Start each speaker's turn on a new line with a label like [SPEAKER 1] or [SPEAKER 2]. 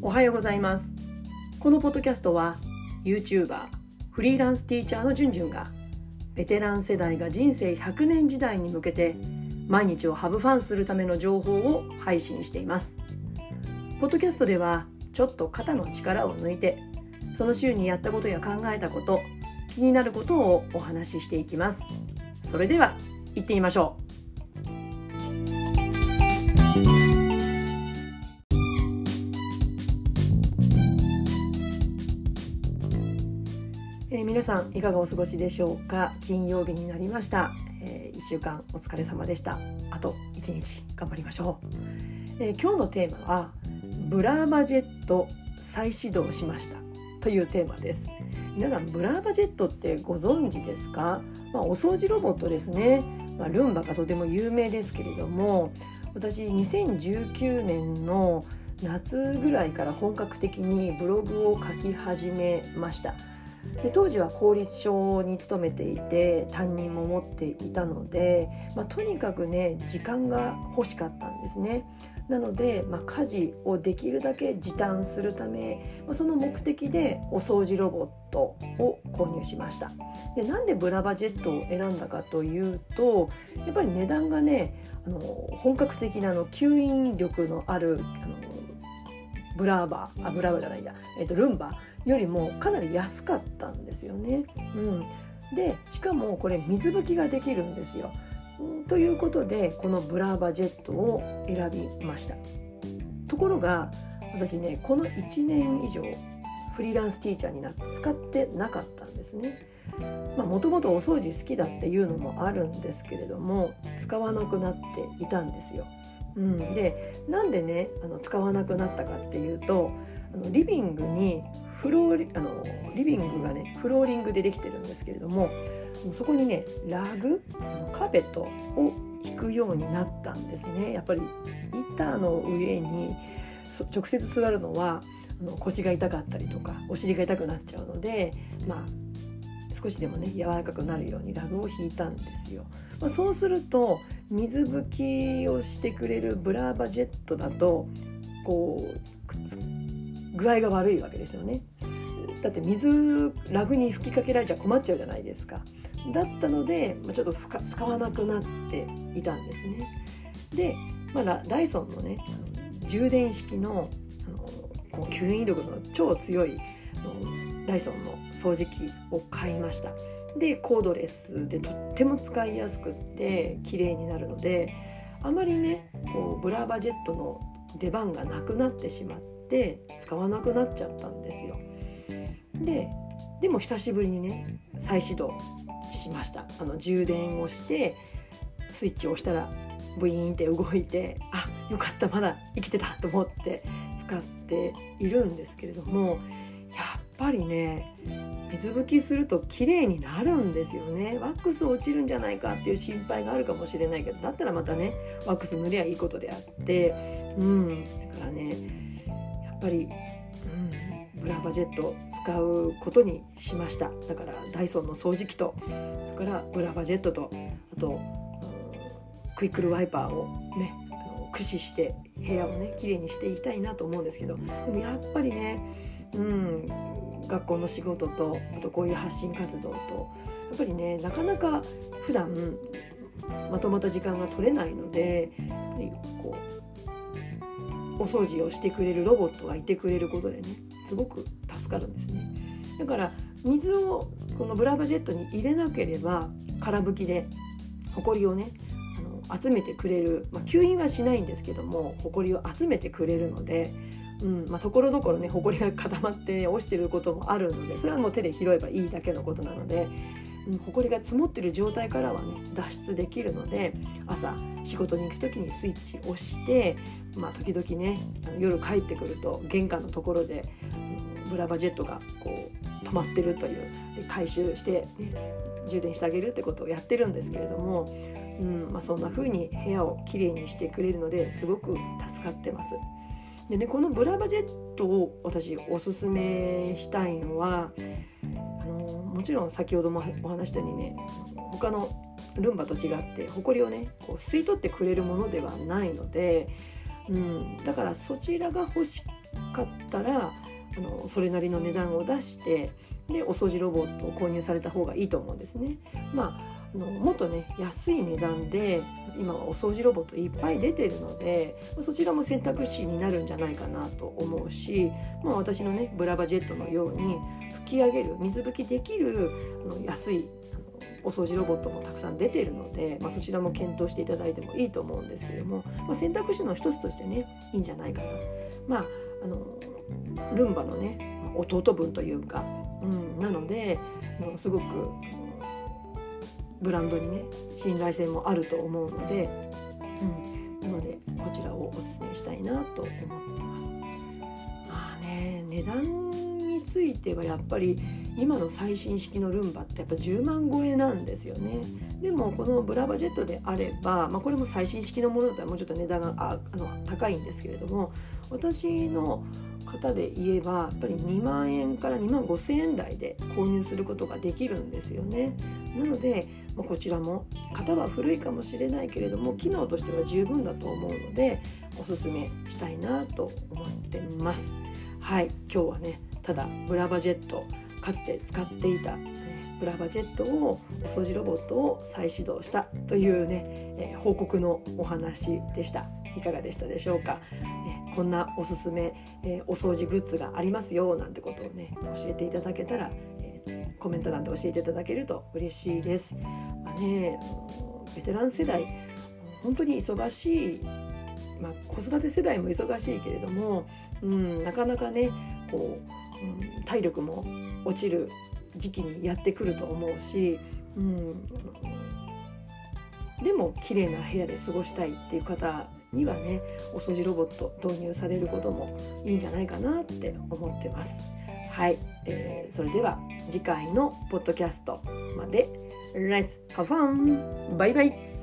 [SPEAKER 1] おはようございます。このポッドキャストは YouTuber フリーランスティーチャーのじゅんじゅんがベテラン世代が人生100年時代に向けて毎日をハブファンするための情報を配信しています。ポッドキャストではちょっと肩の力を抜いてその週にやったことや考えたこと気になることをお話ししていきます。それでは行ってみましょう。皆さんいかがお過ごしでしょうか？金曜日になりました、えー、1週間お疲れ様でした。あと1日頑張りましょう、えー、今日のテーマはブラーバジェット再始動しました。というテーマです。皆さんブラーバジェットってご存知ですか、まあ、お掃除ロボットですね、まあ、ルンバがとても有名ですけれども私2019年の夏ぐらいから本格的にブログを書き始めました。で当時は公立小に勤めていて担任も持っていたので、まあ、とにかくね時間が欲しかったんですね。なので、まあ、家事をできるだけ時短するため、まあ、その目的でお掃除ロボットを購入しましたでなんでブラバジェットを選んだかというとやっぱり値段がねあの本格的なの吸引力のあるあのブラーバあブラーバじゃないや、えっと、ルンバよりもかなり安かったんですよね。うん、でしかもこれ水拭きができるんですよ。ということでこのブラーバジェットを選びました。ところが私ねこの1年以上フリーランスティーチャーになって使ってなかったんですね。もともとお掃除好きだっていうのもあるんですけれども使わなくなっていたんですよ、うん、でなんでねあの使わなくなったかっていうとあのリビングにフローあのリビングがねフローリングでできてるんですけれどもそこにねラグカーペットを引くようになったんですねやっぱり板の上に直接座るのは腰が痛かったりとかお尻が痛くなっちゃうのでまあ少しでもね柔らかくなるようにラグを引いたんですよ。まあ、そうすると水拭きをしてくれるブラーバジェットだとこう具合が悪いわけですよね。だって水ラグに吹きかけられちゃ困っちゃうじゃないですか。だったので、ちょっと使わなくなっていたんですね。で、まあ、ダイソンのね充電式のあのこう吸引力の超強いダイソンの掃除機を買いました。でコードレスでとっても使いやすくって綺麗になるのであまりねこうブラーバジェットの出番がなくなってしまって使わなくなっちゃったんですよ。ででも久しぶりにね再始動しました。あの充電をしてスイッチを押したらブイーンって動いてあよかったまだ生きてたと思って使っているんですけれどもやっぱりね水拭きすると綺麗になるんですよね。ワックス落ちるんじゃないかっていう心配があるかもしれないけどだったらまたねワックス塗りゃいいことであってうん。だからねやっぱり、うん、ブラバジェット使うことにしました。だからダイソンの掃除機とそれからブラバジェットとあとクイックルワイパーをね駆使して部屋をね綺麗にしていきたいなと思うんですけどでもやっぱりねうん学校の仕事とあとこういう発信活動とやっぱりねなかなか普段まとまった時間が取れないのでやっぱりこうお掃除をしてくれるロボットがいてくれることでねすごく助かるんですね。だから水をこのブラバジェットに入れなければ空拭きでほこりをねあの集めてくれる、まあ、吸引はしないんですけどもほこりを集めてくれるのでうんまあ、ところどころねほこりが固まって落ちてることもあるのでそれはもう手で拾えばいいだけのことなので、うん、ほこりが積もってる状態からはね脱出できるので朝仕事に行く時にスイッチ押して、まあ、時々ね夜帰ってくると玄関のところで、うん、ブラバジェットがこう止まってるという回収して、ね、充電してあげるってことをやってるんですけれども、うんまあ、そんな風に部屋をきれいにしてくれるのですごく助かってます。でねこのブラバジェットを私おすすめしたいのはあのもちろん先ほどもお話したようにね他のルンバと違ってホコリをねこう吸い取ってくれるものではないので、うん、だからそちらが欲しかったらあのそれなりの値段を出してでお掃除ロボットを購入された方がいいと思うんですね。まあのもっとね安い値段で今はお掃除ロボットいっぱい出てるのでそちらも選択肢になるんじゃないかなと思うし、まあ、私のねブラバジェットのように拭き上げる水拭きできるあの安いお掃除ロボットもたくさん出ているので、まあ、そちらも検討していただいてもいいと思うんですけども、まあ、選択肢の一つとしてねいいんじゃないかな。まあ、あのルンバのね弟分というか、うん、なのですごくブランドにね信頼性もあると思うので、うん、なのでこちらをおすすめしたいなと思ってます。まあね値段についてはやっぱり今の最新式のルンバってやっぱ10万超えなんですよねでもこのブラバジェットであれば、まあ、これも最新式のものだったらもうちょっと値段があの高いんですけれども私の方で言えばやっぱり2万円から2万5千円台で購入することができるんですよね。なので、まあ、こちらも型は古いかもしれないけれども機能としては十分だと思うのでおすすめしたいなと思ってます。はい今日はねただブラバジェットかつて使っていた、ね、ブラバジェットをお掃除ロボットを再始動したというね、えー、報告のお話でした。いかがでしたでしょうか、こんなおすすめ、えー、お掃除グッズがありますよなんてことをね教えていただけたら、えー、コメント欄で教えていただけると嬉しいです、まあね、ベテラン世代本当に忙しいまあ、子育て世代も忙しいけれども、うん、なかなかねこう、うん、体力も落ちる時期にやってくると思うし、うん、でも綺麗な部屋で過ごしたいっていう方にはねお掃除ロボット導入されることもいいんじゃないかなって思ってます。はい、えー、それでは次回のポッドキャストまで Let's have fun! バイバイ